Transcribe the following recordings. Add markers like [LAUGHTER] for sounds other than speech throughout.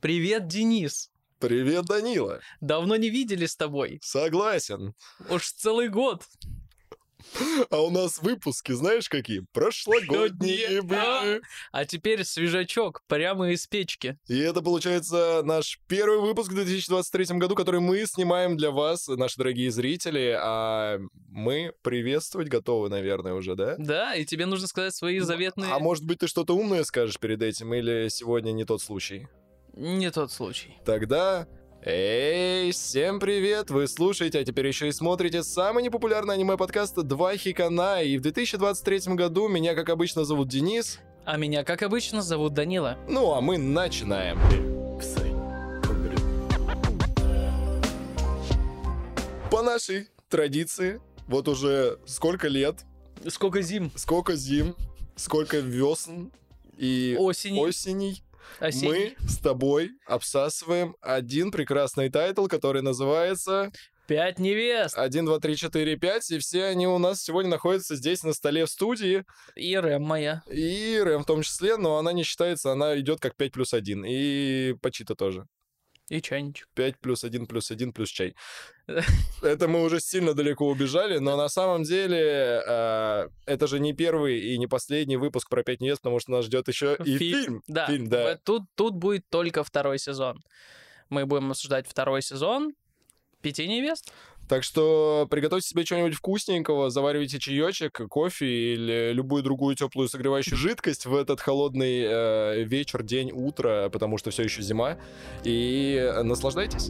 Привет, Денис. Привет, Данила. Давно не видели с тобой. Согласен. Уж целый год. А у нас выпуски, знаешь, какие? Прошлогодние были. А теперь свежачок, прямо из печки. И это, получается, наш первый выпуск в 2023 году, который мы снимаем для вас, наши дорогие зрители. А мы приветствовать готовы, наверное, уже, да? Да, и тебе нужно сказать свои заветные... А может быть, ты что-то умное скажешь перед этим, или сегодня не тот случай? Не тот случай. Тогда Эй, всем привет! Вы слушаете, а теперь еще и смотрите самый непопулярный аниме-подкаст «Два Хикана». И в 2023 году меня, как обычно, зовут Денис. А меня, как обычно, зовут Данила. Ну, а мы начинаем. По нашей традиции, вот уже сколько лет, Сколько зим? сколько зим, сколько весен и Осени. осеней, Осенний. мы с тобой обсасываем один прекрасный тайтл, который называется Пять невест. 1, 2, 3, 4, 5, и все они у нас сегодня находятся здесь на столе в студии, И Рэм моя. и Рэм в том числе, но она не считается, она идет как 5 плюс 1, и Пачита тоже. И чайничек. 5 плюс 1 плюс 1 плюс чай. Это мы уже [LAUGHS] сильно далеко убежали, но на самом деле э, это же не первый и не последний выпуск про 5 невест, потому что нас ждет еще и Фи- фильм. Да. Фильм, да. Тут, тут будет только второй сезон. Мы будем обсуждать второй сезон. Пяти невест. Так что приготовьте себе что-нибудь вкусненького, заваривайте чаечек, кофе или любую другую теплую согревающую жидкость в этот холодный э, вечер, день, утро, потому что все еще зима. И наслаждайтесь.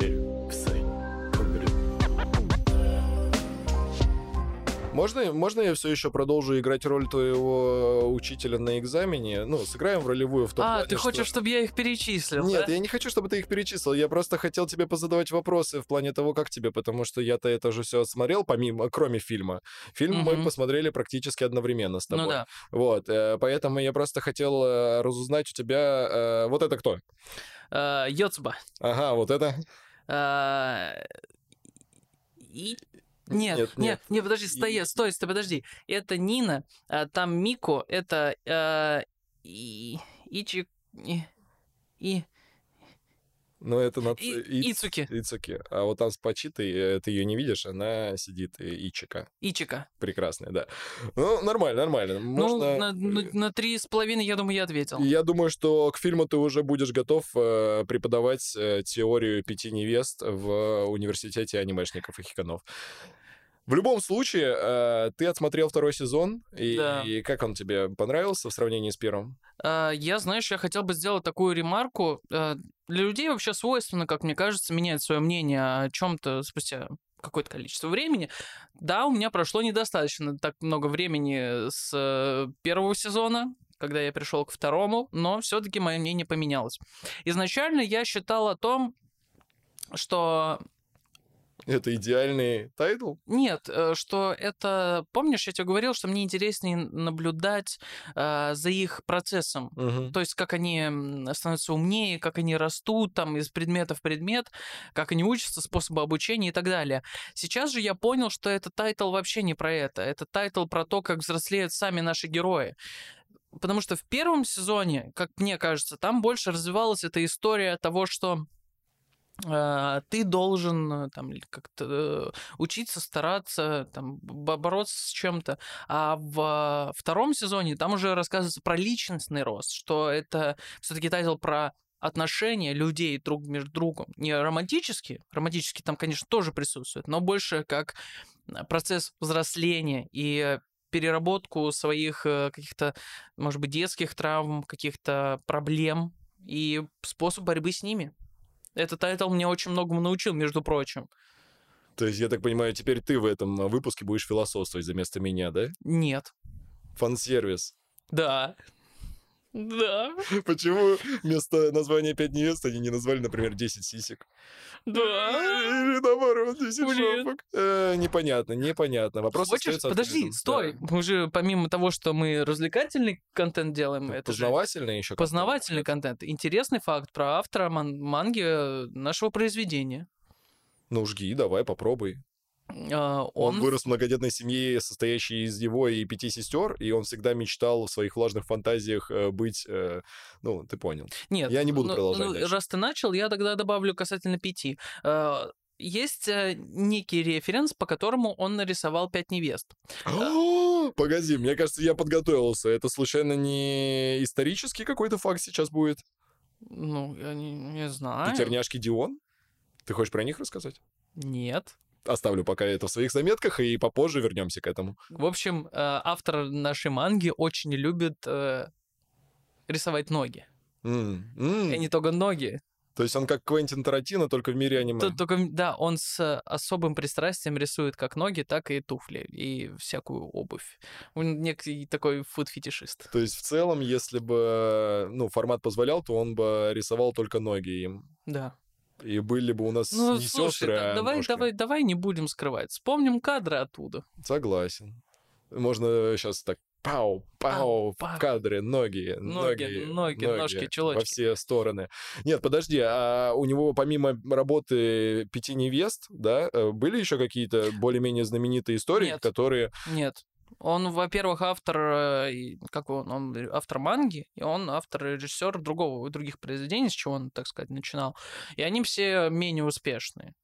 Можно, можно я все еще продолжу играть роль твоего учителя на экзамене? Ну, сыграем в ролевую в том А, плане, ты хочешь, что... чтобы я их перечислил, Нет, да? я не хочу, чтобы ты их перечислил. Я просто хотел тебе позадавать вопросы в плане того, как тебе, потому что я-то это же все смотрел, помимо, кроме фильма. Фильм мы Мгм. посмотрели практически одновременно с тобой. Ну да. Вот, э, поэтому я просто хотел э, разузнать у тебя, э, вот это кто? Йоцба. Ага, вот это. И... Нет, Нет, нет, нет. подожди, стой, стой, стой, подожди. Это Нина, а там Мико, это а, и, Ичи... И... И... Ну, это на... И- Ицуки. Ицуки. А вот там с Пачитой, э, ты ее не видишь, она сидит, э, Ичика. Ичика. Прекрасная, да. Ну, нормально, нормально. Можно... Ну, на, три с половиной, я думаю, я ответил. Я думаю, что к фильму ты уже будешь готов э, преподавать э, теорию пяти невест в университете анимешников и хиканов. В любом случае, э, ты отсмотрел второй сезон, и, Да. и как он тебе понравился в сравнении с первым? А, Я, знаешь, я хотел бы сделать такую ремарку. А, Для людей вообще свойственно, как мне кажется, менять свое мнение о чем-то спустя какое-то количество времени. Да, у меня прошло недостаточно так много времени с э, первого сезона, когда я пришел к второму, но все-таки мое мнение поменялось. Изначально я считал о том, что Это идеальный тайтл? нет, э, что это, помнишь, я тебе говорил, что мне интереснее наблюдать э, за их процессом, Мгм. то есть как они становятся умнее, как они растут там из предмета в предмет, как они учатся, способы обучения и так далее. Сейчас же я понял, что этот тайтл вообще не про это. Это тайтл про то, как взрослеют сами наши герои. Потому что в первом сезоне, как мне кажется, там больше развивалась эта история того, что ты должен э, там как-то э, учиться, стараться, там, бо- бороться с чем-то. А в втором сезоне там уже рассказывается про личностный рост, что это все-таки тайтл про отношения людей друг между другом. Не романтические, романтические там, конечно, тоже присутствуют, но больше как э, процесс взросления и переработку своих каких-то, может быть, детских травм, каких-то проблем и способ борьбы с ними. Этот тайтл мне очень многому научил, между прочим. То есть, я так понимаю, теперь ты в этом э, выпуске будешь философствовать за место меня, да? Нет. Фан-сервис. Да. Да. Почему вместо названия «Пять невест» они не назвали, например, «10 сисек»? Да. Или наоборот, 10 Блин. жопок. Э, Непонятно, непонятно. Вопрос Хочешь? Подожди, стой. Да. Мы же помимо того, что мы развлекательный контент делаем, это же Познавательный еще. познавательный контент. Интересный факт про автора ман- манги э, нашего произведения. Ну, жги, давай, попробуй. А, Он Он, вырос в многодетной семье, состоящей из его и пяти сестер, и он всегда мечтал в своих влажных фантазиях э, быть, э, ну, ты понял. Нет, Я не буду ну- продолжать ну, дальше. раз ты начал, я тогда добавлю касательно пяти. А, Есть э, некий референс, по которому он нарисовал пять невест. [GASPS] Погоди, мне кажется, я подготовился. Это случайно не исторический какой-то факт сейчас будет? Ну, я не, не знаю. Пятерняшки Дион? Ты хочешь про них рассказать? Нет. Оставлю пока это в своих заметках, и попозже вернемся к этому. В общем, э, автор нашей манги очень любит э, рисовать ноги. М, м. И не только ноги. То есть он как Квентин Тарантино, только в мире аниме. Тут только, да, он с особым пристрастием рисует как ноги, так и туфли, и всякую обувь. Он некий такой фуд-фетишист. То есть в целом, если бы ну, формат позволял, то он бы рисовал только ноги им. Да. И были бы у нас Ну, не слушай, сестры, да- а давай, ножки. давай, давай не будем скрывать. Вспомним кадры оттуда. Согласен. Можно сейчас так пау, пау, Пау, в кадре, ноги, Ноги, ноги, ножки, чулочки. Во все стороны. Нет, подожди, а у него помимо работы пяти невест, да, э, были еще какие-то более-менее знаменитые истории, Нет. которые... Нет. Он, во-первых, автор, э, как он, он автор манги, и он автор и режиссер другого, других произведений, с чего он, так сказать, начинал. И они все менее успешные.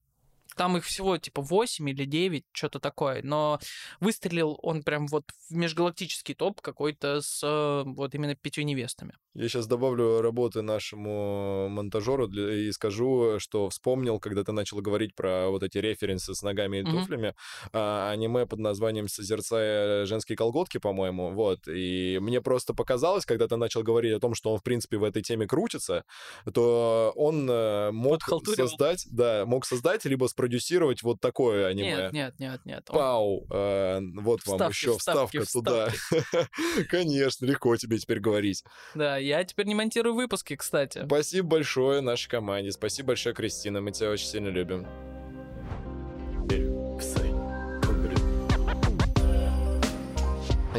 Там их всего типа 8 или 9, что-то такое. Но выстрелил он прям вот в межгалактический топ какой-то с э, вот именно пятью невестами. Я сейчас добавлю работы нашему монтажеру для- и скажу, что вспомнил, когда ты начал говорить про вот эти референсы с ногами и Мгм. туфлями, а, аниме под названием «Созерцая женские колготки», по-моему, вот, и мне просто показалось, когда ты начал говорить о том, что он, в принципе, в этой теме крутится, то он э, мог создать, да, мог создать, либо спродюсировать вот такое аниме. Нет, нет, нет, нет. Он- Пау, э, вот вам Вставки, еще вставки, вставка туда. [LAUGHS] Конечно, легко тебе теперь говорить. Да, я теперь не монтирую выпуски, кстати. Спасибо большое нашей команде. Спасибо большое, Кристина. Мы тебя очень сильно любим.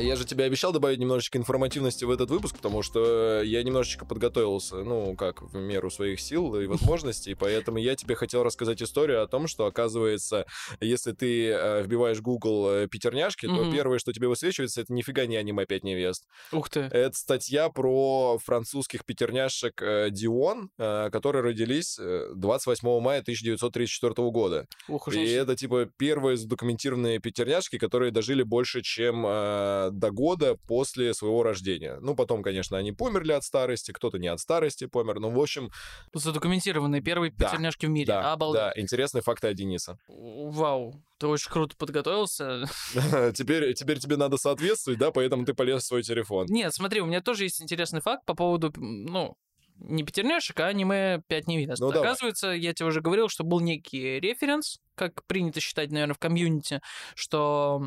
Я же тебе обещал добавить немножечко информативности в этот выпуск, потому что я немножечко подготовился, ну, как, в меру своих сил и возможностей, поэтому я тебе хотел рассказать историю о том, что, оказывается, если ты э, вбиваешь Google э, пятерняшки, то первое, что тебе высвечивается, это нифига не аниме «Пять невест». Ух ты. Это статья про французских пятерняшек э, Дион, э, которые родились э, 28 мая 1934 года. Ух И это, типа, первые задокументированные пятерняшки, которые дожили больше, чем э, до года после своего рождения. Ну, потом, конечно, они померли от старости, кто-то не от старости помер. Ну, в общем, Задокументированные первые Да, пятерняшки в мире. да, Обалдеть. да, интересные факты о Дениса. Вау, ты очень круто подготовился. [LAUGHS] теперь, теперь тебе надо соответствовать, да, поэтому ты полез в свой телефон. Нет, смотри, у меня тоже есть интересный факт по поводу, ну, не пятерняшек, а аниме «Пять невест». Ну, давай. Оказывается, я тебе уже говорил, что был некий референс, как принято считать, наверное, в комьюнити, что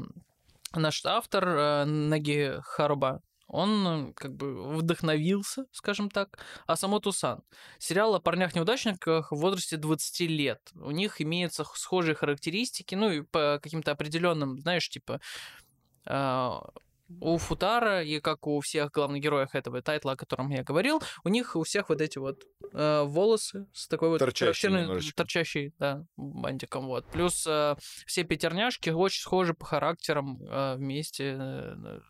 наш автор э, Наги Харуба, он э, как бы вдохновился, скажем так, а само Тусан. Сериал о парнях-неудачниках в возрасте 20 лет. У них имеются схожие характеристики, ну и по каким-то определенным, знаешь, типа а, у Футара, и как у всех главных героев этого тайтла, о котором я говорил, у них у всех вот эти вот э, волосы с такой вот немножечко. торчащей, да, бантиком, вот. Плюс э, все пятерняшки очень схожи по характерам э, вместе э,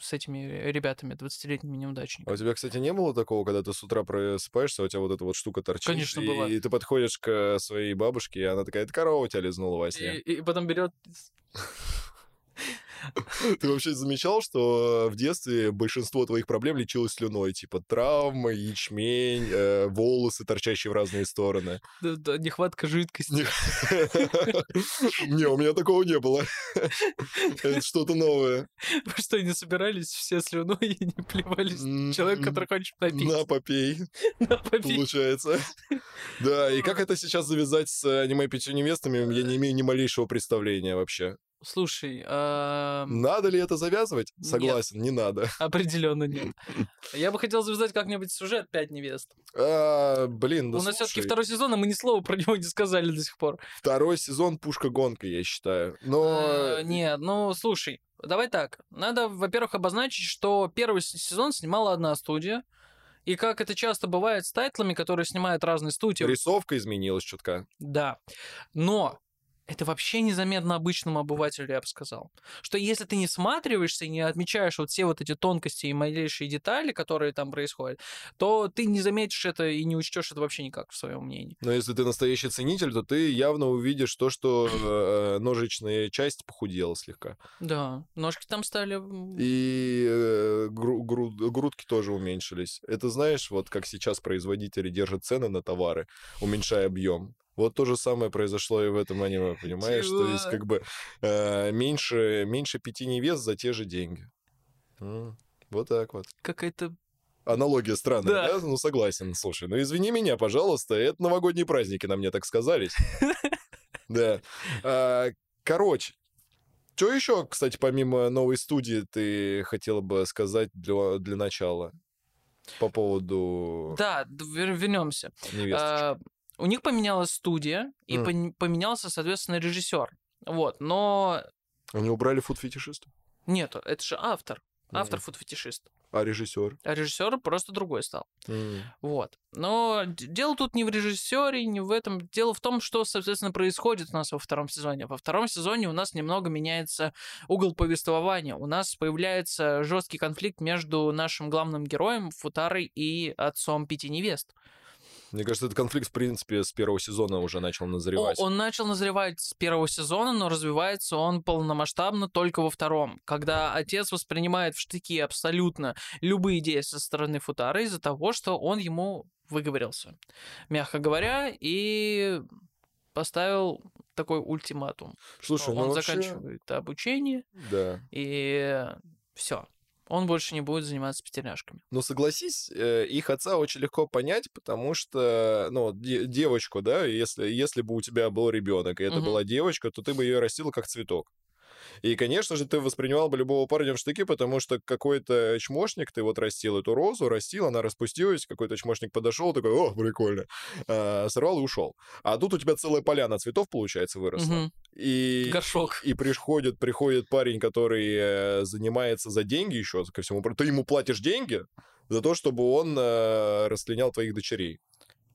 с этими ребятами, 20-летними А неудачниками. у тебя, кстати, не было такого, когда ты с утра просыпаешься, а у тебя вот эта вот штука торчит? Конечно, и. И ты подходишь к своей бабушке, и она такая, это корова у тебя лизнула во сне. И, и потом берет Ты вообще замечал, что в детстве большинство твоих проблем лечилось слюной? Типа травмы, ячмень, э, волосы, торчащие в разные стороны. нехватка жидкости. [LAUGHS] Не, у меня такого не было. Это что-то новое. Вы что, не собирались все слюной и не плевались? Человек, который хочет попить. На, попей, [LAUGHS] На, попить. получается. Да, и как это сейчас завязать с аниме пятью невестами, я не имею ни малейшего представления вообще. Слушай, ам, Надо ли это завязывать? Нет. Согласен, не надо. [LAUGHS] определенно нет. [LAUGHS] Я бы хотел завязать как-нибудь сюжет «Пять невест». А, блин, да У нас все-таки второй сезон, а мы ни слова про него не сказали до сих пор. второй сезон пушка-гонка, я считаю. Но... Э, Нет, ну, слушай, давай так. Надо, во-первых, обозначить, что первый сезон снимала одна студия, и как это часто бывает с тайтлами, которые снимают разные студии, Рисовка изменилась чутка. Да. Но это вообще незаметно обычному обывателю, я бы сказал. Что если ты не сматриваешься и не отмечаешь вот все вот эти тонкости и малейшие детали, которые там происходят, то ты не заметишь это и не учтешь это вообще никак в своем мнении. Но если ты настоящий ценитель, то ты явно увидишь то, что э, ножичная часть похудела слегка. Да, ножки там стали... И э, гру- гру- грудки тоже уменьшились. Это знаешь, вот как сейчас производители держат цены на товары, уменьшая объем. Вот то же самое произошло и в этом аниме, понимаешь? То есть, как бы э, меньше, меньше пяти невест за те же деньги. Вот так вот. Какая-то... Аналогия странная, Да. да? Ну, согласен. Слушай, ну извини меня, пожалуйста, это новогодние праздники на мне так сказались. [LAUGHS] Да. А, Короче, что еще, кстати, помимо новой студии ты хотела бы сказать для, для начала по поводу Да, вернемся. А, у них поменялась студия, и пон- поменялся, соответственно, режиссер. Вот, но Они убрали фуд-фетишиста? нет, это же автор. Автор Мгм. фуд-фетишист. А режиссер? А режиссер просто другой стал. М. Вот. Но дело тут не в режиссере, не в этом. Дело в том, что, соответственно, происходит у нас во втором сезоне. Во втором сезоне у нас немного меняется угол повествования. У нас появляется жесткий конфликт между нашим главным героем Футарой и отцом пяти невест. Мне кажется, этот конфликт, в принципе, с первого сезона уже начал О- назревать. Он начал назревать с первого сезона, но развивается он полномасштабно только во втором, когда отец воспринимает в штыки абсолютно любые идеи со стороны Футара из-за того, что он ему выговорился, мягко говоря, и поставил такой ультиматум. Слушай, ну он вообще... заканчивает обучение, Да. и все. Он больше не будет заниматься пятерняшками. Ну, согласись, э, их отца очень легко понять, потому что, ну, де- девочку, да, если, если бы у тебя был ребенок, и это Мгм. была девочка, то ты бы ее растила как цветок. И, конечно же, ты воспринимал бы любого парня в штыки, потому что какой-то чмошник, ты вот растил эту розу, растил, она распустилась, какой-то чмошник подошел, такой, о, прикольно, а, сорвал и ушел. А тут у тебя целая поляна цветов, получается, выросла. Мгм. И Горшок. и приходит, приходит парень, который э, занимается за деньги еще, ко всему. Ты ему платишь деньги за то, чтобы он э, растлинял твоих дочерей.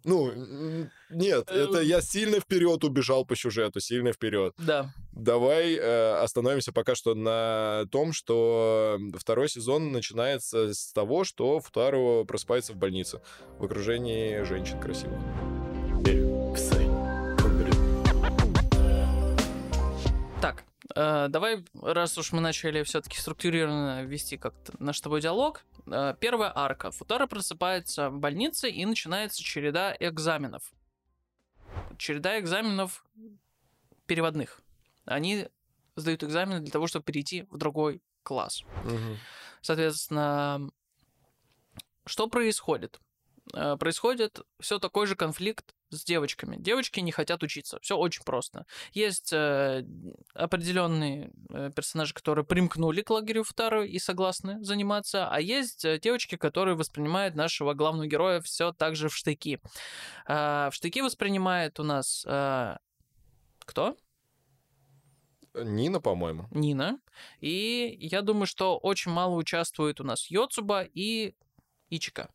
Ну, нет, Э, это я сильно вперед убежал по сюжету, сильно вперед. Да. Давай э, остановимся пока что на том, что второй сезон начинается с того, что Футару просыпается в больнице в окружении женщин красивых. Давай, раз уж мы начали все-таки структурированно вести как-то наш с тобой диалог. э, первая арка. Футара просыпается в больнице и начинается череда экзаменов. Череда экзаменов переводных. Они сдают экзамены для того, чтобы перейти в другой класс. Мгм. Соответственно, что происходит? Э, Происходит все такой же конфликт с девочками. Девочки не хотят учиться. Все очень просто. Есть э, определенные э, персонажи, которые примкнули к лагерю Футару и согласны заниматься, а есть э, девочки, которые воспринимают нашего главного героя все так же в штыки. А, в штыки воспринимает у нас э, кто? Нина, по-моему. Нина. И я думаю, что очень мало участвует у нас Йоцуба и Ичика.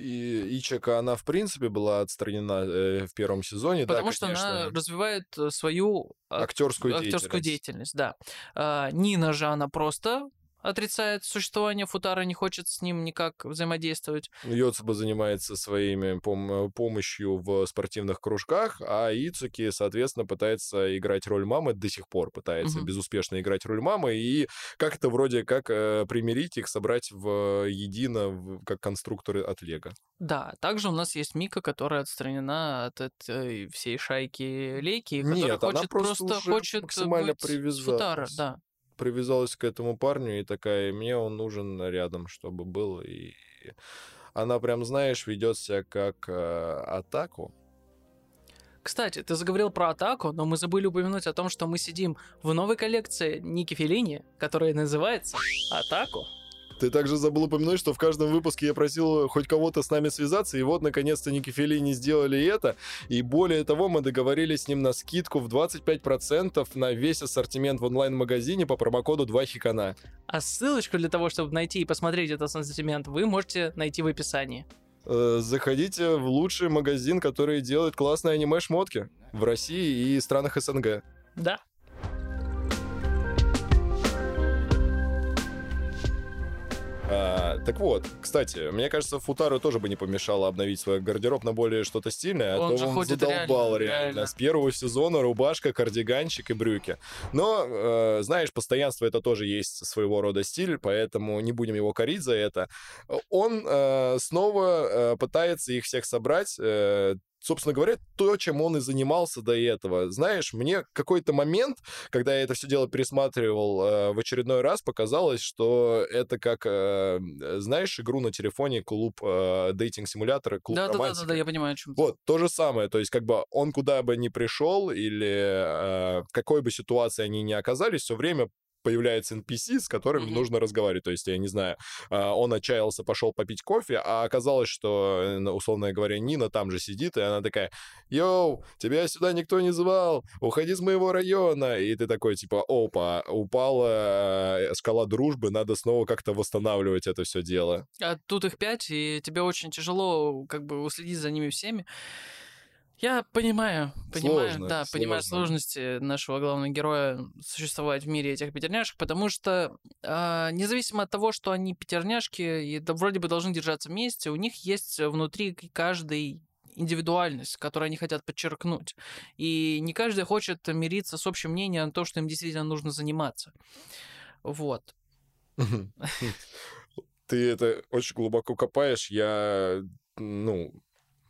И Ичака, она, в принципе, была отстранена э, в первом сезоне. да, Потому что она конечно. развивает э, свою ак- актерскую, актерскую деятельность. деятельность, да. А, Нина же, она просто отрицает существование Футара, не хочет с ним никак взаимодействовать. Йоцуба занимается своими пом- э, помощью в спортивных кружках, а Ицуки, соответственно, пытается играть роль мамы, до сих пор пытается Мгм. безуспешно играть роль мамы, и как-то вроде как э, примирить их, собрать в едино, как конструкторы от Лего. Да, также у нас есть Мика, которая отстранена от этой всей шайки Лейки, которая Нет, она хочет просто просто уже хочет максимально быть Футара, да. Привязалась к этому парню и такая, мне он нужен рядом, чтобы был, и она прям, знаешь, ведет себя как э, атаку, Кстати, ты заговорил про атаку, но мы забыли упомянуть о том, что мы сидим в новой коллекции Ники Феллини, которая называется «Атаку». Ты также забыл упомянуть, что в каждом выпуске я просил хоть кого-то с нами связаться, и вот, наконец-то, Ники Феллини сделали это. И более того, мы договорились с ним на скидку в 25% на весь ассортимент в онлайн-магазине по промокоду 2 хикана. А ссылочку для того, чтобы найти и посмотреть этот ассортимент, вы можете найти в описании. Э, Заходите в лучший магазин, который делает классные аниме-шмотки в России и странах СНГ. Да. А, так вот, кстати, мне кажется, Футару тоже бы не помешало обновить свой гардероб на более что-то стильное, а Он то он задолбал реально, реально. реально. С первого сезона рубашка, кардиганчик и брюки. Но, э, знаешь, постоянство это тоже есть своего рода стиль, поэтому не будем его корить за это. Он э, снова э, пытается их всех собрать, э, собственно говоря, то, чем он и занимался до этого. Знаешь, мне какой-то момент, когда я это все дело пересматривал э, в очередной раз, показалось, что это как, э, знаешь, игру на телефоне клуб э, дейтинг-симулятора, клуб Да, да, да, да, романтика. да, я понимаю, о чем ты. Вот, то же самое, то есть как бы он куда бы ни пришел или э, в какой бы ситуации они ни оказались, все время появляется NPC, с которыми Мгм. нужно разговаривать. То есть, я не знаю, а, он отчаялся, пошел попить кофе, а оказалось, что, э, условно говоря, Нина там же сидит, и она такая, «Йоу, тебя сюда никто не звал, уходи с моего района». И ты такой, типа, опа, упала э, шкала дружбы, надо снова как-то восстанавливать это все дело. А тут их пять, и тебе очень тяжело как бы уследить за ними всеми. Я понимаю, понимаю, Сложно, да, понимаю сложно. сложности нашего главного героя существовать в мире этих пятерняшек, потому что а, независимо от того, что они пятерняшки и да, вроде бы должны держаться вместе, у них есть внутри каждой индивидуальность, которую они хотят подчеркнуть. И не каждый хочет мириться с общим мнением о том, что им действительно нужно заниматься. Вот. [LAUGHS] Ты это очень глубоко копаешь. Я, ну,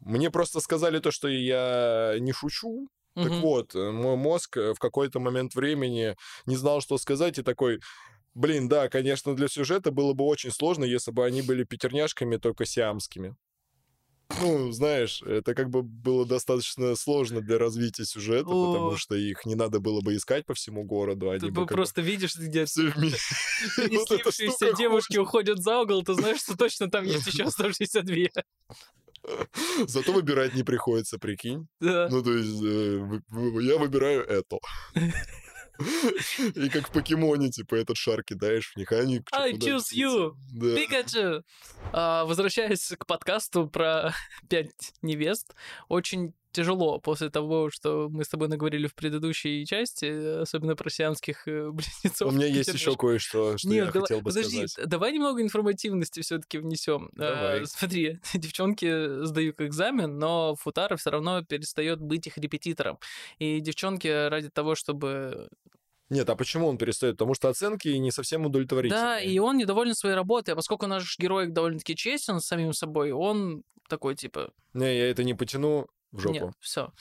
мне просто сказали то, что я не шучу. Так вот, э, мой мозг э, в какой-то момент времени не знал, что сказать, и такой, блин, да, конечно, для сюжета было бы очень сложно, если бы они были пятерняшками, только сиамскими. Ну, знаешь, это как бы было достаточно сложно для развития сюжета, потому О. что их не надо было бы искать по всему городу. Они Ты бы как бы просто видишь, где все вместе. не слившиеся девушки уходят за угол, ты знаешь, что точно там есть [LAUGHS] еще оставшиеся две. [LAUGHS] Зато выбирать не приходится, прикинь. Да. Ну, то есть, э, я выбираю это. И как в покемоне, типа, этот шар кидаешь в них, а они... I choose you, Да. Пикачу! А, возвращаясь к подкасту про [LAUGHS] пять невест, очень тяжело после того, что мы с тобой наговорили в предыдущей части, особенно про сиамских э, [LAUGHS] близнецов. У меня есть еще кое-что, что Нет, я давай- хотел бы подожди, сказать. давай немного информативности все-таки внесем. Давай. смотри, [LAUGHS] девчонки сдают экзамен, но Футара все равно перестает быть их репетитором. И девчонки ради того, чтобы Нет, а почему он перестает? Потому что оценки не совсем удовлетворительные. Да, и он недоволен своей работой, а поскольку наш герой довольно-таки честен с самим собой, он такой типа, Не, я это не потяну в жопу. нет, все.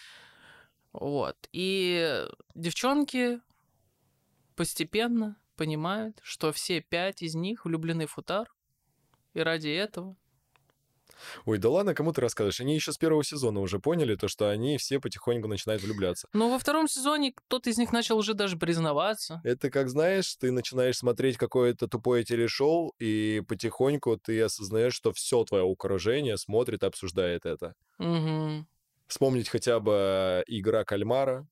Вот. И девчонки постепенно понимают, что все пять из них влюблены в Футар, и ради этого Ой, да ладно, кому ты рассказываешь? Они еще с первого сезона уже поняли то, что они все потихоньку начинают влюбляться. Но во втором сезоне кто-то из них начал уже даже признаваться. Это как, знаешь, ты начинаешь смотреть какое-то тупое телешоу, и потихоньку ты осознаешь, что все твое окружение смотрит и обсуждает это. Мгм. Вспомнить хотя бы игра кальмара,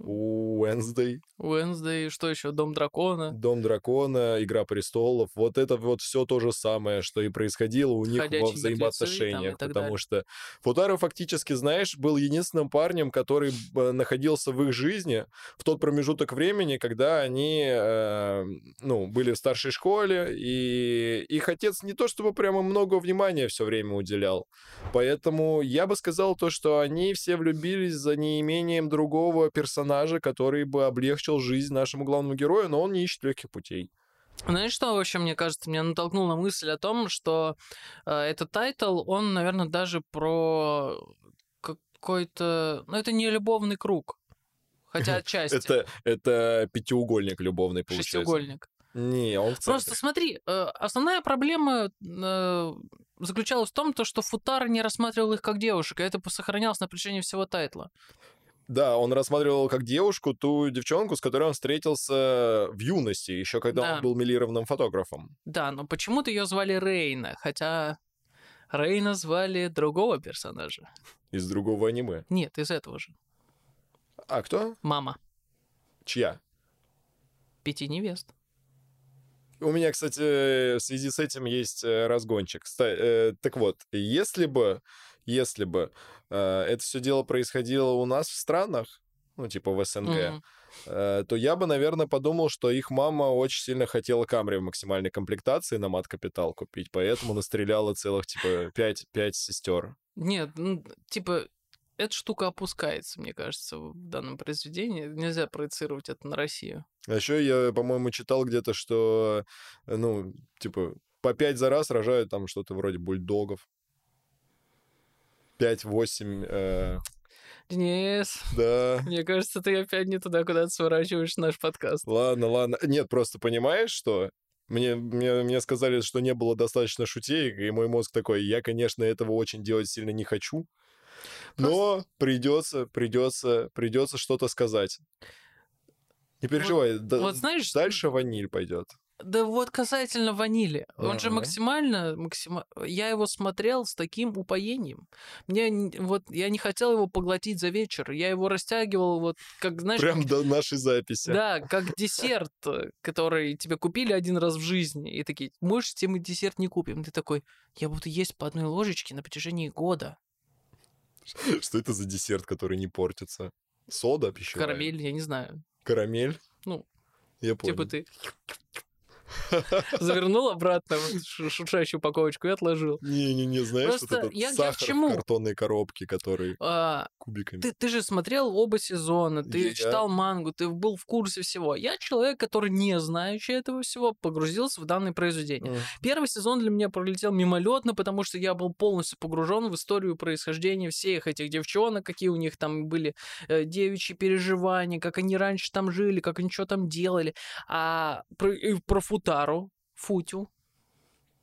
Уэнсдей, Уэнсдей, что еще? Дом дракона. Дом дракона, Игра престолов. Вот это вот все то же самое, что и происходило у них во Ходячие там и взаимоотношениях. так Потому далее. что Футаро фактически, знаешь, был единственным парнем, который э, находился в их жизни в тот промежуток времени, когда они, э, ну, были в старшей школе, и их отец не то чтобы прямо много внимания все время уделял. Поэтому я бы сказал то, что они все влюбились за неимением другого персонажа, который бы облегчил жизнь нашему главному герою, но он не ищет легких путей. Знаешь, что вообще, мне кажется, меня натолкнуло на мысль о том, что э, этот тайтл, он, наверное, даже про какой-то... Ну, это не любовный круг. Хотя [LAUGHS] отчасти. Это, это пятиугольник любовный, получается. Шестиугольник. Не, он в Просто центре. смотри, э, основная проблема э, заключалась в том, то, что Футаро не рассматривал их как девушек, и это сохранялось на протяжении всего тайтла. Да, он рассматривал как девушку ту девчонку, с которой он встретился в юности, еще когда Да. он был мелированным фотографом. Да, но почему-то ее звали Рейна, хотя Рейна звали другого персонажа. Из другого аниме. Нет, из этого же. А кто? Мама. Чья? Пяти невест. У меня, кстати, в связи с этим есть э, разгончик. Э, Так вот, если бы, если бы э, это все дело происходило у нас в странах, ну, типа в СНГ, Мгм. э, то я бы, наверное, подумал, что их мама очень сильно хотела Камри в максимальной комплектации на мат-капитал купить, поэтому настреляла целых, типа, пять, пять сестер. Нет, ну, типа, эта штука опускается, мне кажется, в данном произведении. Нельзя проецировать это на Россию. А еще я, по-моему, читал где-то, что, э, ну, типа, по пять за раз рожают там что-то вроде бульдогов. Пять-восемь, э, Денис, да. мне кажется, ты опять не туда, куда ты сворачиваешь наш подкаст. Ладно, ладно. Нет, просто понимаешь, что? Мне, мне, мне сказали, что не было достаточно шутеек, и мой мозг такой, я, конечно, этого очень делать сильно не хочу, но придется, придется, придется что-то сказать. Не переживай, да- вот знаешь, дальше ваниль пойдет. Да вот касательно ванили. Он же максимально, максима... я его смотрел с таким упоением. Мне вот я не хотел его поглотить за вечер. Я его растягивал вот как знаешь, Прям до нашей записи. да, как десерт, э, который тебе купили один раз в жизни и такие, можешь, тебе мы десерт не купим. Ты такой, я буду есть по одной ложечке на протяжении года. [LAUGHS] Что это за десерт, который не портится? Сода пищевая? Карамель, я не знаю. Карамель? Ну, Я понял. Типа ты [LAUGHS] завернул обратно в шу- шуршащую упаковочку и отложил. Не-не-не, знаешь, вот Просто этот я- я к сахар чему? в картонной коробке, который А, кубиками. Ты, ты же смотрел оба сезона, ты Я- читал мангу, ты был в курсе всего. Я человек, который не знающий этого всего, погрузился в данное произведение. Мгм. Первый сезон для меня пролетел мимолетно, потому что я был полностью погружен в историю происхождения всех этих девчонок, какие у них там были э, девичьи переживания, как они раньше там жили, как они что там делали. А про, про Футару, Футю,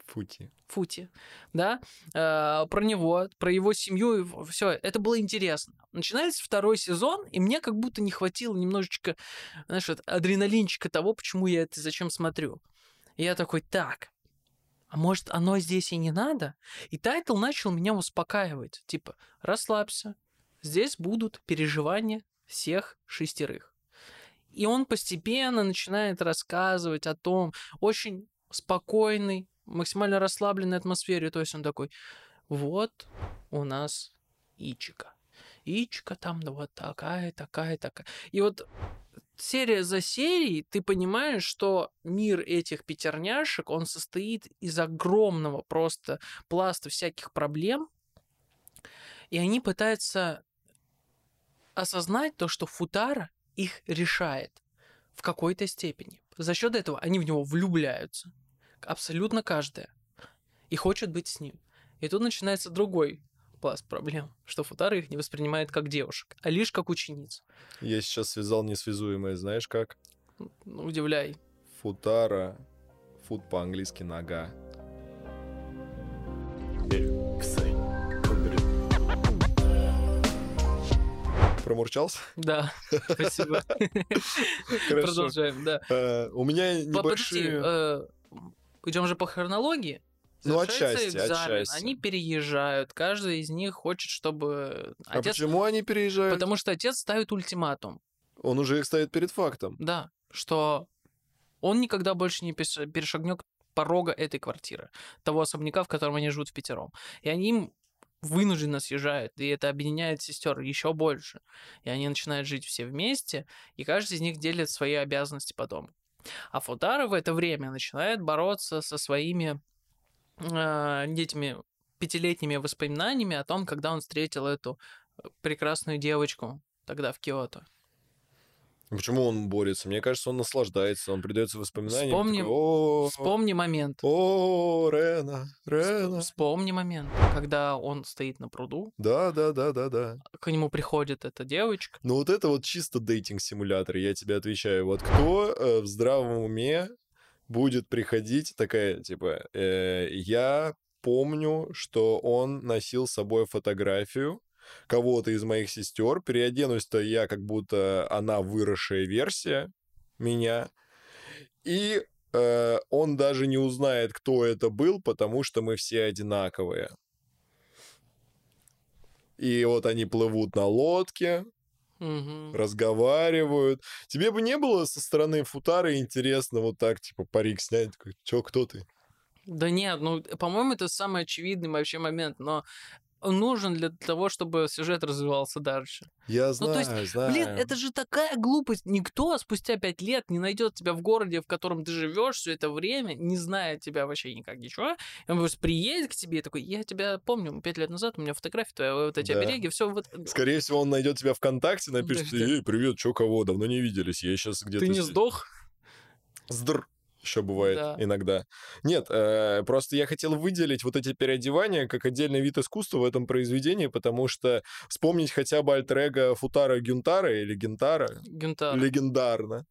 Фути. Фути, да, э, про него, про его семью, все, это было интересно. Начинается второй сезон, и мне как будто не хватило немножечко, знаешь, адреналинчика того, почему я это зачем смотрю. И я такой, так, а может оно здесь и не надо? И тайтл начал меня успокаивать, типа, расслабься, здесь будут переживания всех шестерых. И он постепенно начинает рассказывать о том, очень спокойной, максимально расслабленной атмосфере. То есть он такой, вот у нас Ичика. Ичика там вот такая, такая, такая. И вот серия за серией ты понимаешь, что мир этих пятерняшек, он состоит из огромного просто пласта всяких проблем, и они пытаются осознать то, что Футара их решает в какой-то степени. За счет этого они в него влюбляются. Абсолютно каждая. И хочет быть с ним. И тут начинается другой пласт проблем, что Футара их не воспринимает как девушек, а лишь как учениц. Я сейчас связал несвязуемое, знаешь как? Ну, Удивляй. Футара. Фут по-английски нога. Промурчался? Да, [LAUGHS] спасибо. Продолжаем, да. Э, У меня небольшие... идем же по хронологии. Ну, отчасти, экзамен, отчасти. Они переезжают, каждый из них хочет, чтобы А почему они переезжают? Потому что отец ставит ультиматум. Он уже их ставит перед фактом. Да, что он никогда больше не перешагнет порога этой квартиры, того особняка, в котором они живут в пятером. И они им вынужденно съезжают, и это объединяет сестер еще больше. И они начинают жить все вместе, и каждый из них делит свои обязанности по дому. А Футара в это время начинает бороться со своими э, этими пятилетними воспоминаниями о том, когда он встретил эту э, прекрасную девочку тогда в Киото. Почему он борется? Мне кажется, он наслаждается, он придается воспоминаниям. Вспомни- такой, О, Вспомни момент. О, Рена, Рена. Вспомни момент, когда он стоит на пруду, Да, да, да, да, да. к нему приходит эта девочка. Ну вот это вот чисто дейтинг-симулятор, я тебе отвечаю. Вот кто э, в здравом уме будет приходить такая, типа, э, я помню, что он носил с собой фотографию кого-то из моих сестер. Переоденусь-то я, как будто она выросшая версия меня. И э, он даже не узнает, кто это был, потому что мы все одинаковые. И вот они плывут на лодке, Мгм. разговаривают. Тебе бы не было со стороны футары интересно вот так, типа, парик снять? Такой, Чё, кто ты? Да нет, ну, по-моему, это самый очевидный вообще момент, но нужен для того, чтобы сюжет развивался дальше. Я Ну, знаю, то есть, знаю. Блин, это же такая глупость. Никто спустя пять лет не найдет тебя в городе, в котором ты живешь все это время, не зная тебя вообще никак ничего. И он просто приедет к тебе и такой, я тебя помню, пять лет назад у меня фотография твоя, вот эти Да. обереги, все вот... Скорее всего, он найдет тебя ВКонтакте, [LAUGHS] напишет, эй, привет, чё, кого, давно не виделись, я сейчас где-то... Ты не здесь». сдох? Сдр. Еще бывает Да. иногда. Нет, э, просто я хотел выделить вот эти переодевания как отдельный вид искусства в этом произведении, потому что вспомнить хотя бы альтер Футара Гюнтара или Гентара, Гюнтар. легендарно.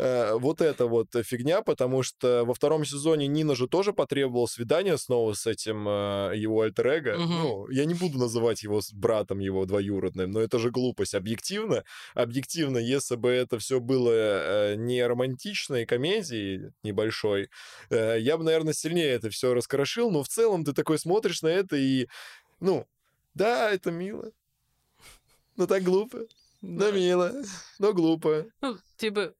Э, Вот это вот фигня, потому что во втором сезоне Нина же тоже потребовала свидания снова с этим э, его альтер Мгм. Ну, я не буду называть его братом его двоюродным, но это же глупость. Объективно, объективно, если бы это все было э, не романтичной комедией небольшой, э, я бы, наверное, сильнее это все раскрошил, но в целом ты такой смотришь на это и, ну, да, это мило, но так глупо. Да. Но мило, но глупо. Ну, типа,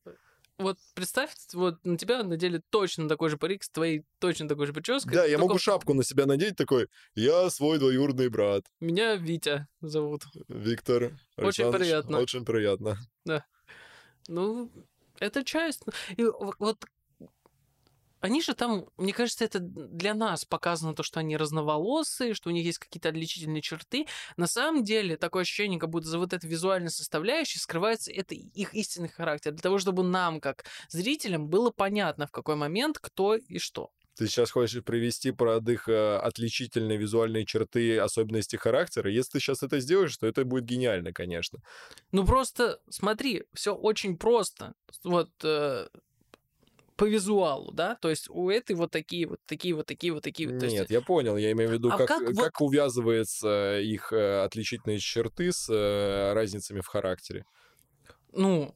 вот представь, вот на тебя надели точно такой же парик с твоей точно такой же прической. Да, я только могу шапку на себя надеть такой, я свой двоюродный брат, Меня Витя зовут. Виктор. Очень приятно. Очень приятно. Ну, это часть. И в- вот они же там, мне кажется, это для нас показано то, что они разноволосые, что у них есть какие-то отличительные черты. На самом деле, такое ощущение, как будто за вот этой визуальной составляющей скрывается это их истинный характер. Для того, чтобы нам, как зрителям, было понятно, в какой момент кто и что. Ты сейчас хочешь привести под их э, отличительные визуальные черты, особенности характера. Если ты сейчас это сделаешь, то это будет гениально, конечно. Ну просто смотри, все очень просто. Вот э, по визуалу, да, то есть у этой вот такие вот такие вот такие вот такие. вот. Есть Нет, я понял. Я имею в виду, А как, как вот- как увязывается их э, отличительные черты с э, разницами в характере. ну,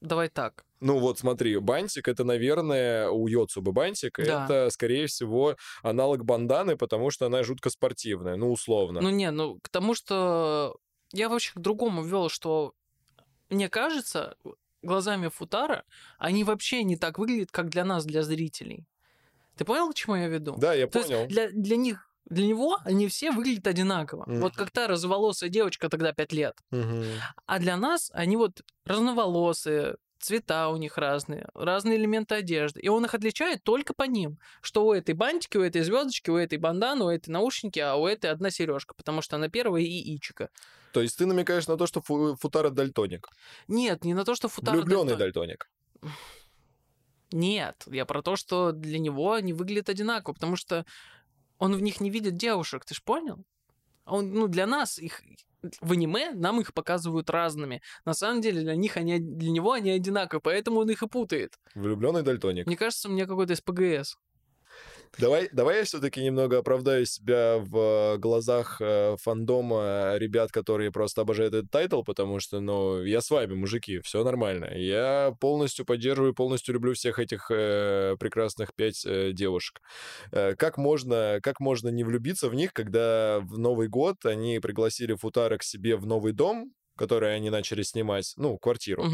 давай так. Ну вот смотри, бантик это, наверное, у Йоцубы бантик, Да. это, скорее всего, аналог банданы, потому что она жутко спортивная, ну, условно. Ну не, ну к тому, что я вообще к другому вел, что мне кажется, глазами Футара они вообще не так выглядят, как для нас, для зрителей. Ты понял, к чему я веду? да, я То понял. для, для них, для него они все выглядят одинаково. Мгм. Вот как та розоволосая девочка тогда 5 лет. Мгм. А для нас они вот разноволосые, цвета у них разные, разные элементы одежды. И он их отличает только по ним. Что у этой бантики, у этой звездочки, у этой банданы, у этой наушники, а у этой одна сережка, потому что она первая и ичика. То есть ты намекаешь на то, что Фу- Футара дальтоник. Нет, не на то, что Футаро... Влюбленный дальтон- дальтоник. Нет, я про то, что для него они выглядят одинаково, потому что он в них не видит девушек, ты ж понял? А Он, ну, для нас их в аниме нам их показывают разными. На самом деле для них они для него они одинаковые, поэтому он их и путает. Влюбленный дальтоник. Мне кажется, у меня какой-то СПГС. Давай, давай я все-таки немного оправдаю себя в э, глазах э, фандома ребят, которые просто обожают этот тайтл, потому что, ну, я с вами, мужики, все нормально. Я полностью поддерживаю, полностью люблю всех этих э, прекрасных пять э, девушек. Э, как можно, как можно не влюбиться в них, когда в Новый год они пригласили Футара к себе в новый дом, который они начали снимать, ну, квартиру.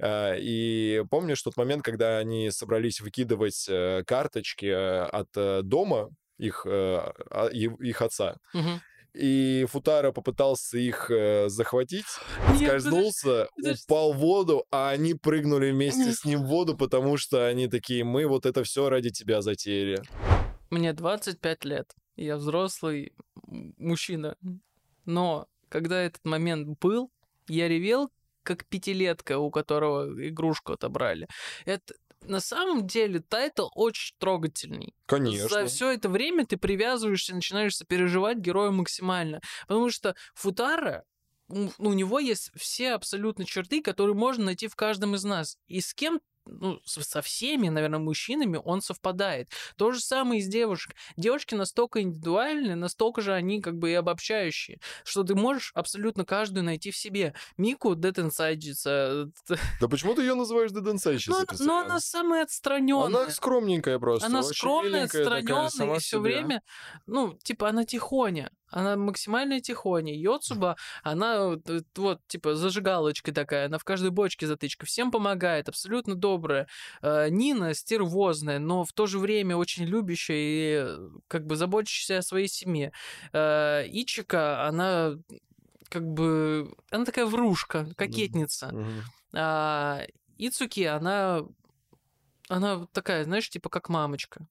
А, И помнишь тот момент, когда они собрались выкидывать э, карточки э, от дома их, а- их отца? Мгм. И Футара попытался их э, захватить, [LAUGHS] Нет, скользнулся, подожди. упал в воду, а они прыгнули вместе с ним в воду, потому что они такие, мы вот это все ради тебя затеяли. Мне 25 лет. Я взрослый мужчина. Но когда этот момент был, я ревел, как пятилетка, у которого игрушку отобрали. Это на самом деле тайтл очень трогательный. Конечно. За все это время ты привязываешься, начинаешь сопереживать герою максимально. Потому что Футаро, у него есть все абсолютно черты, которые можно найти в каждом из нас. И с кем ну, со всеми, наверное, мужчинами он совпадает. То же самое и с девушек. Девушки настолько индивидуальны, настолько же они как бы и обобщающие, что ты можешь абсолютно каждую найти в себе. Мику Dead Inside, [LAUGHS] Да почему ты ее называешь Деденсайщицей? но, но она самая отстраненная. Она скромненькая просто. Она скромная, отстраненная, и все время, ну, типа, она тихоня. Она максимально тихоня. Йоцуба, она вот, э, вот, типа, зажигалочка такая, она в каждой бочке затычка, всем помогает, абсолютно добрая. Э, Нина стервозная, но в то же время очень любящая и э, как бы заботящаяся о своей семье. Ичика, она как бы... Она такая врушка, кокетница. Мгм. А Ицуки, она... Она такая, знаешь, типа как мамочка.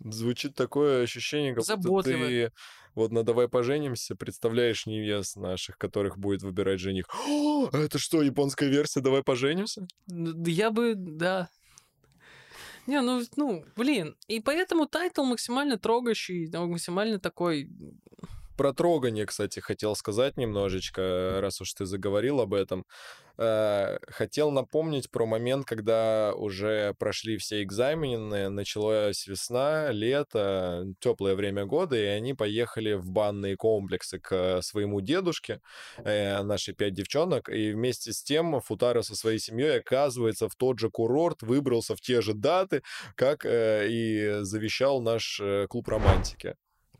Звучит такое ощущение, как будто ты вот на «Давай поженимся» представляешь невест наших, которых будет выбирать жених. О, [GASPS] это что, японская версия «Давай поженимся»? Я бы, да. Не, ну, ну, блин. И поэтому тайтл максимально трогающий, максимально такой... Про трогание, кстати, хотел сказать немножечко, раз уж ты заговорил об этом. Э, Хотел напомнить про момент, когда уже прошли все экзамены, началась весна, лето, теплое время года, и они поехали в банные комплексы к своему дедушке, э, наши пять девчонок, и вместе с тем Футара со своей семьей оказывается в тот же курорт, выбрался в те же даты, как э, и завещал наш клуб романтики.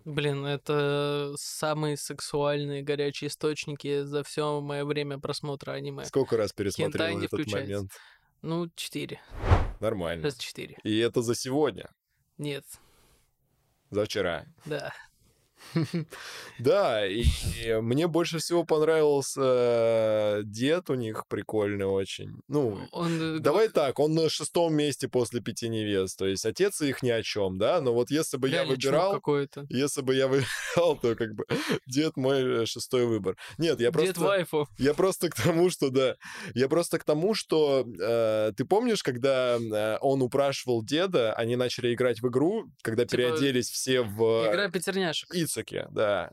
Блин, это самые сексуальные горячие источники за все мое время просмотра аниме. Сколько раз пересмотрел этот включается. момент? Ну, четыре. Нормально. Раз четыре. И это за сегодня, Нет, за вчера. да. Да, и, и мне больше всего понравился э, дед у них прикольный очень. Ну, Он, э, давай так, он на шестом месте после пяти невест. То есть отец их ни о чем, да? Но вот если бы я выбирал, если бы я выбирал, то как бы дед мой э, шестой выбор. Нет, я Дед просто... вайфу. Я просто к тому, что, да, я просто к тому, что э, ты помнишь, когда э, он упрашивал деда, они начали играть в игру, когда Типа, переоделись все в Игра пятерняшек. Ицуке, да.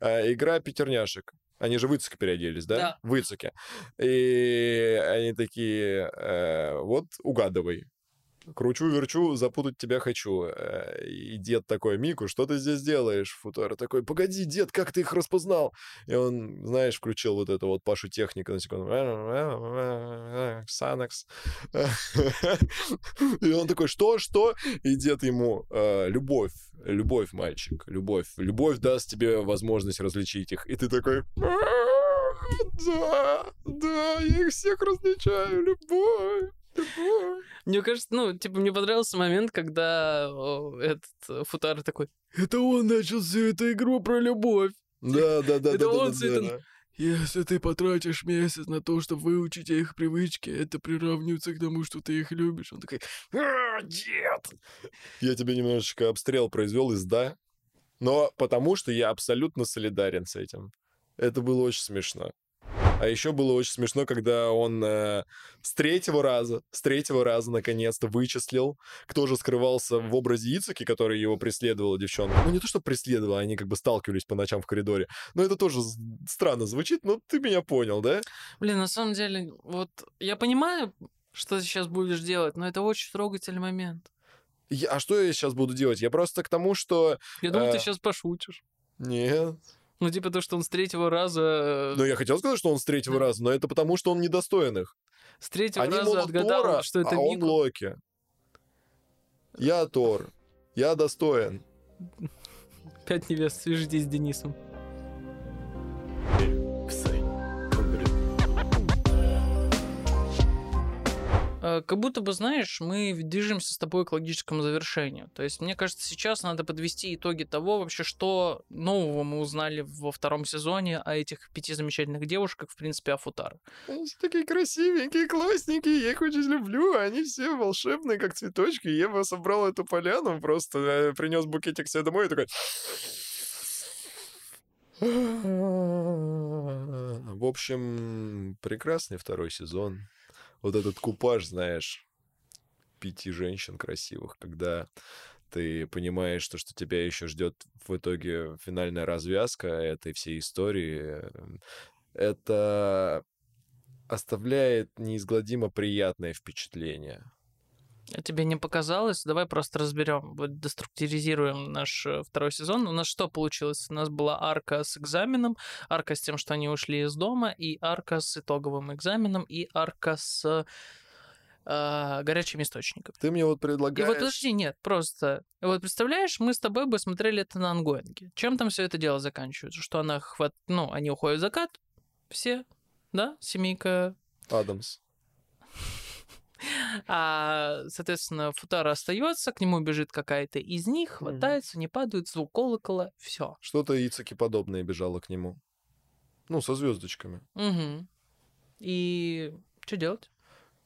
Э, игра пятерняшек. Они же в переоделись, да? Да. В. И они такие, э, вот угадывай. Кручу-верчу, запутать тебя хочу. Э, И дед такой, Мику, что ты здесь делаешь? Футара такой, погоди, дед, как ты их распознал? И он, знаешь, включил вот это вот Пашу техника на секунду. Санакс. [LAUGHS] И он такой, что, что? И дед ему, «Э, любовь, любовь, мальчик, любовь. Любовь даст тебе возможность различить их. И ты такой, да, да, я их всех различаю, любовь. Мне кажется, ну, типа, мне понравился момент, когда этот э, Футар такой, это он начал всю эту игру про любовь. Да, да, да, [LAUGHS] Это да, да, он всё это. Если ты потратишь месяц на то, чтобы выучить их привычки, это приравнивается к тому, что ты их любишь. Он такой, «А, дед! Я тебе немножечко обстрел произвел из да, но потому что я абсолютно солидарен с этим. Это было очень смешно. А еще было очень смешно, когда он э, с третьего раза, с третьего раза наконец-то вычислил, кто же скрывался в образе Ицуки, который его преследовала девчонка. Ну, не то, что преследовала, они как бы сталкивались по ночам в коридоре. Но это тоже странно звучит, но ты меня понял, да? Блин, на самом деле, вот я понимаю, что ты сейчас будешь делать, но это очень трогательный момент. Я- а что я сейчас буду делать? Я просто к тому, что... Я думал, ты Э. сейчас пошутишь. Нет. Ну, типа то, что он с третьего раза... Ну, я хотел сказать, что он с третьего Да. раза, но это потому, что он недостоин их. С третьего Они, раза мол, отгадал, Тора, что это а он Мику. Локи. Я Тор. Я достоин. Пять невест, свяжитесь с Денисом. Как будто бы, знаешь, мы движемся с тобой к логическому завершению. То есть, мне кажется, сейчас надо подвести итоги того вообще, что нового мы узнали во втором сезоне о этих пяти замечательных девушках, в принципе, о Футаро. Они все такие красивенькие, классненькие, я их очень люблю, они все волшебные, как цветочки. Я бы собрал эту поляну, просто принес букетик себе домой и такой... В общем, прекрасный второй сезон. Вот этот купаж, знаешь, пяти женщин красивых, когда ты понимаешь, что, что тебя еще ждет в итоге финальная развязка этой всей истории. Это оставляет неизгладимо приятное впечатление. Тебе не показалось? Давай просто разберем, вот деструктуризируем наш э, второй сезон. У нас что получилось? У нас была арка с экзаменом, арка с тем, что они ушли из дома, и арка с итоговым экзаменом, и арка с а, горячим источником. Ты мне вот И предлагаешь... вот подожди, нет, просто... Вот представляешь, мы с тобой бы смотрели это на ангоинге. Чем там все это дело заканчивается? Что она хват... Ну, они уходят в закат, все, да, семейка. Адамс. А, соответственно, Футара остается, к нему бежит какая-то из них, хватается, не падают, звук колокола, все. Что-то Ицаки подобное бежало к нему. Ну, со звездочками. Угу. И что делать?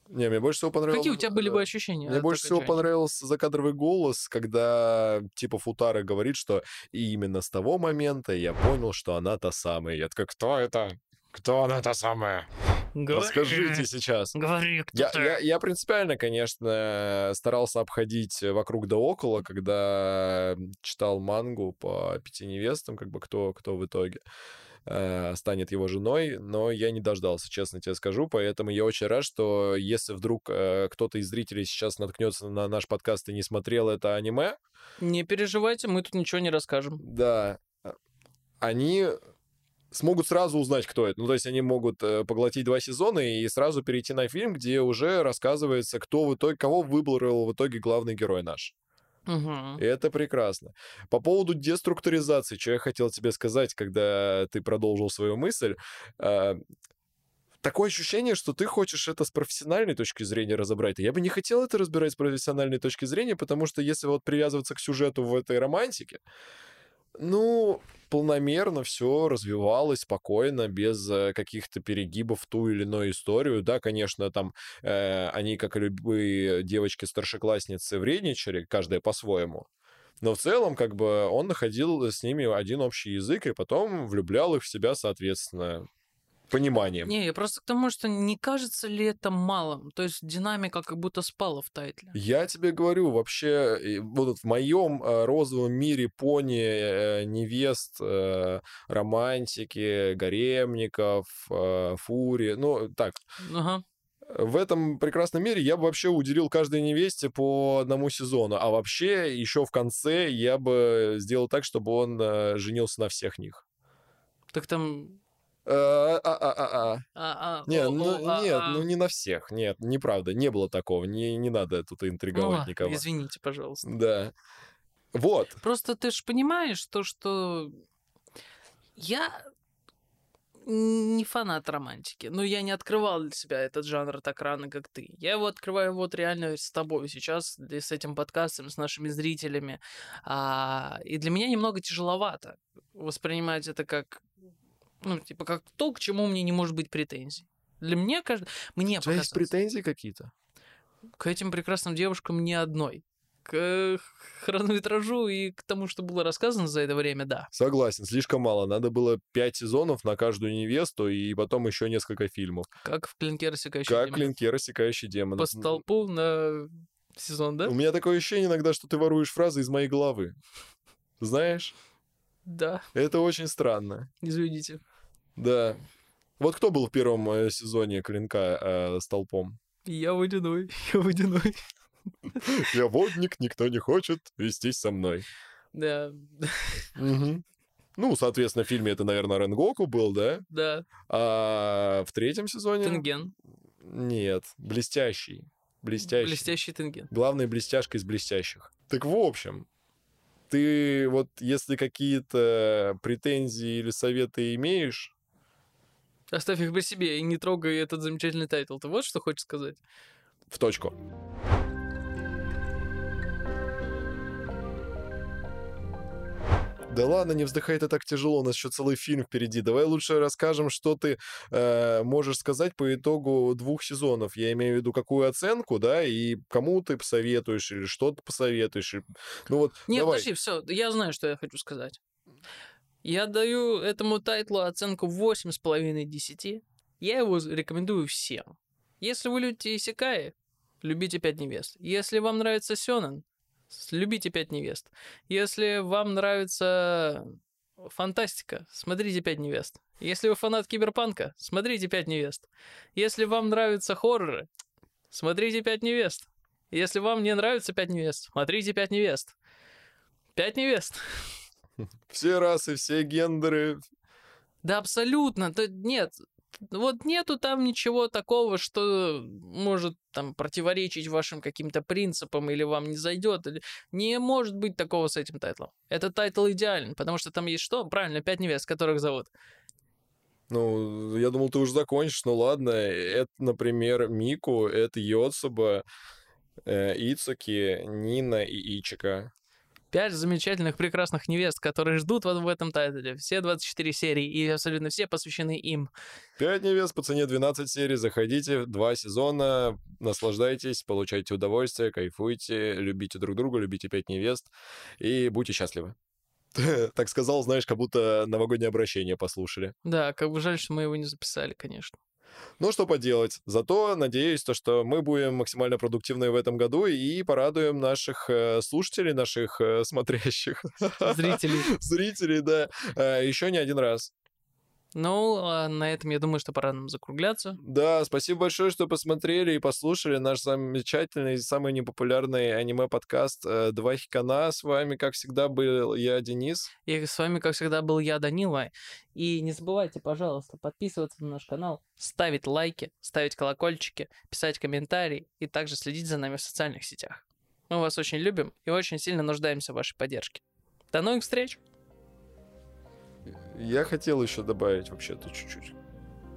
Не, мне больше всего понравилось... Какие у тебя были бы ощущения? Мне больше всего понравился закадровый голос, когда типа Футара говорит, что и именно с того момента я понял, что она та самая. Я такой, кто это? Кто она та самая? Расскажите сейчас. Говори, кто Я, ты. я, я принципиально, конечно, старался обходить вокруг да около, когда читал мангу по пяти невестам, как бы кто, кто в итоге э, станет его женой, но я не дождался, честно тебе скажу, поэтому я очень рад, что если вдруг э, кто-то из зрителей сейчас наткнется на наш подкаст и не смотрел это аниме, Не переживайте, мы тут ничего не расскажем. да, э, они смогут сразу узнать, кто это. Ну, то есть они могут э, поглотить два сезона и сразу перейти на фильм, где уже рассказывается, кто в итоге, кого выбрал в итоге главный герой наш. Мгм. И это прекрасно. По поводу деструктуризации, что я хотел тебе сказать, когда ты продолжил свою мысль. а, Такое ощущение, что ты хочешь это с профессиональной точки зрения разобрать. Я бы не хотел это разбирать с профессиональной точки зрения, потому что если вот привязываться к сюжету в этой романтике, ну, полномерно все развивалось спокойно, без э, каких-то перегибов в ту или иную историю. Да, конечно, там э, они, как и любые девочки-старшеклассницы, вредничали, каждая по-своему. Но в целом, как бы, он находил с ними один общий язык и потом влюблял их в себя, соответственно, пониманием. Не, я просто к тому, что не кажется ли это малым? То есть динамика как будто спала в тайтле. Я тебе говорю, вообще, вот в моем э, розовом мире пони, э, невест, э, романтики, гаремников, фури, ну, так, Ага. в этом прекрасном мире я бы вообще уделил каждой невесте по одному сезону, а вообще еще в конце я бы сделал так, чтобы он женился на всех них. Так там... А-а-а-а. а, а, Не, ну, о, а, нет, а. ну не на всех, нет, неправда, не было такого, не, не надо тут Ну интриговать никого. извините, пожалуйста. Да. Вот, Просто ты же понимаешь то, что я не фанат романтики. Но я не открывал для себя этот жанр так рано, как ты. Я его открываю вот реально с тобой сейчас, с этим подкастом, с нашими зрителями. А, и для меня немного тяжеловато воспринимать это как, ну, типа, как то, к чему мне не может быть претензий. Для меня, кажд- мне у тебя есть показалось, претензии какие-то? к этим прекрасным девушкам ни одной. К хронометражу и к тому, что было рассказано за это время, да. Согласен, слишком мало. Надо было пять сезонов на каждую невесту и потом еще несколько фильмов. Как в клинке рассекающий Как демон. клинке рассекающий демон. По столпу на сезон, да? У меня такое ощущение иногда, что ты воруешь фразы из моей головы. Знаешь? Да, Это очень странно. извините. Да. Вот кто был в первом э, сезоне клинка э, столпом? Я водяной, [LAUGHS] я водяной. [LAUGHS] Я водник, никто не хочет вестись со мной. Да, Мгм. Ну, соответственно, в фильме это, наверное, Ренгоку был, да? да. А в третьем сезоне... Тенген. Нет, блестящий. Блестящий. Блестящий тенген. Главная блестяшка из блестящих. Так в общем, ты вот если какие-то претензии или советы имеешь, Оставь их при себе и не трогай этот замечательный тайтл. Ты вот что хочешь сказать? в точку. Да ладно, не вздыхай, это так тяжело, у нас еще целый фильм впереди. Давай лучше расскажем, что ты э, можешь сказать по итогу двух сезонов. Я имею в виду, какую оценку, да, и кому ты посоветуешь, или что ты посоветуешь. Ну вот, Нет, давай. подожди, все, я знаю, что я хочу сказать. Я даю этому тайтлу оценку 8,5 10. Я его рекомендую всем. Если вы любите Исекаи, любите 5 невест. Если вам нравится Сёнэн, любите 5 невест. Если вам нравится фантастика, смотрите 5 невест. Если вы фанат киберпанка, смотрите 5 невест. Если вам нравятся хорроры, смотрите 5 невест. Если вам не нравится 5 невест, смотрите 5 невест. 5 невест. [LAUGHS] [LAUGHS] Все расы, все гендеры. Да абсолютно. Да нет, вот нету там ничего такого, что может там противоречить вашим каким-то принципам или вам не зайдет. Или... Не может быть такого с этим тайтлом. Этот тайтл идеален, потому что там есть что? Правильно, пять невест, которых зовут. Ну, я думал, ты уже закончишь, ну ладно. Это, например, Мику, это Йоцуба, э, Ицуки, Нина и Ичика. Пять замечательных, прекрасных невест, которые ждут вас в этом тайтле. Все 24 серии, и абсолютно все посвящены им. Пять невест по цене 12 серий. Заходите, два сезона, наслаждайтесь, получайте удовольствие, кайфуйте, любите друг друга, любите пять невест и будьте счастливы. [LAUGHS] Так сказал, знаешь, как будто новогоднее обращение послушали. Да, как бы жаль, что мы его не записали, конечно. Ну, что поделать. Зато надеюсь, то, что мы будем максимально продуктивны в этом году и порадуем наших э, слушателей, наших э, [LAUGHS] смотрящих. Зрителей. [LAUGHS] Зрителей, да. Э, еще не один раз. Ну, а на этом я думаю, что пора нам закругляться. Да, спасибо большое, что посмотрели и послушали наш замечательный, самый непопулярный аниме-подкаст э, «Два хикана». С вами, как всегда, был я, Денис. И с вами, как всегда, был я, Данила. И не забывайте, пожалуйста, подписываться на наш канал, ставить лайки, ставить колокольчики, писать комментарии и также следить за нами в социальных сетях. Мы вас очень любим и очень сильно нуждаемся в вашей поддержке. До новых встреч! Я хотел еще добавить вообще-то чуть-чуть.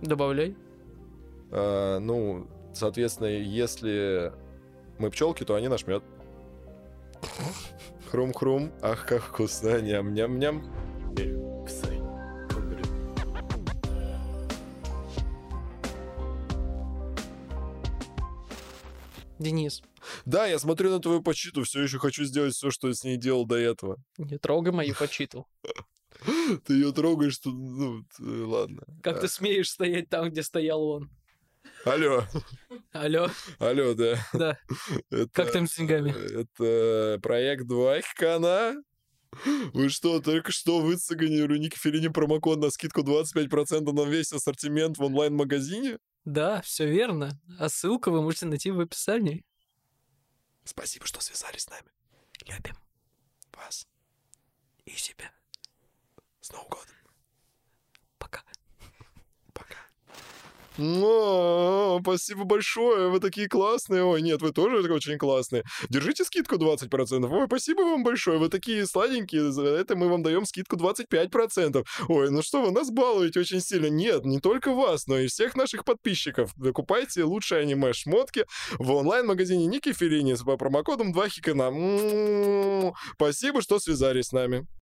Добавляй. А, ну, соответственно, если мы пчелки, то они наш мед. Хрум-хрум, ах, как вкусно, ням-ням-ням. Денис. Да, я смотрю на твою почиту, все еще хочу сделать все, что я с ней делал до этого. Не трогай мою почиту. [LAUGHS] [GASPS] Ты ее трогаешь, что... Ну, ладно. Как ты смеешь стоять там, где стоял он? Алло. [LAUGHS] Алло. Алло, да. Да. [LAUGHS] Это, как там с деньгами? Это проект 2 Хикана. Вы что, только что выцегали Ники Филини промокод на скидку 25% на весь ассортимент в онлайн-магазине? Да, все верно. А ссылку вы можете найти в описании. Спасибо, что связались с нами. Любим вас и себя. С Новым годом. Пока. Пока. О, спасибо большое, вы такие классные. Ой, нет, вы тоже очень классные. Держите скидку 20%. Ой, спасибо вам большое, вы такие сладенькие. За это мы вам даем скидку 25%. Ой, ну что вы нас балуете очень сильно. Нет, не только вас, но и всех наших подписчиков. Докупайте лучшие аниме-шмотки в онлайн-магазине Ники Филини с промокодом 2 хикана. Спасибо, что связались с нами.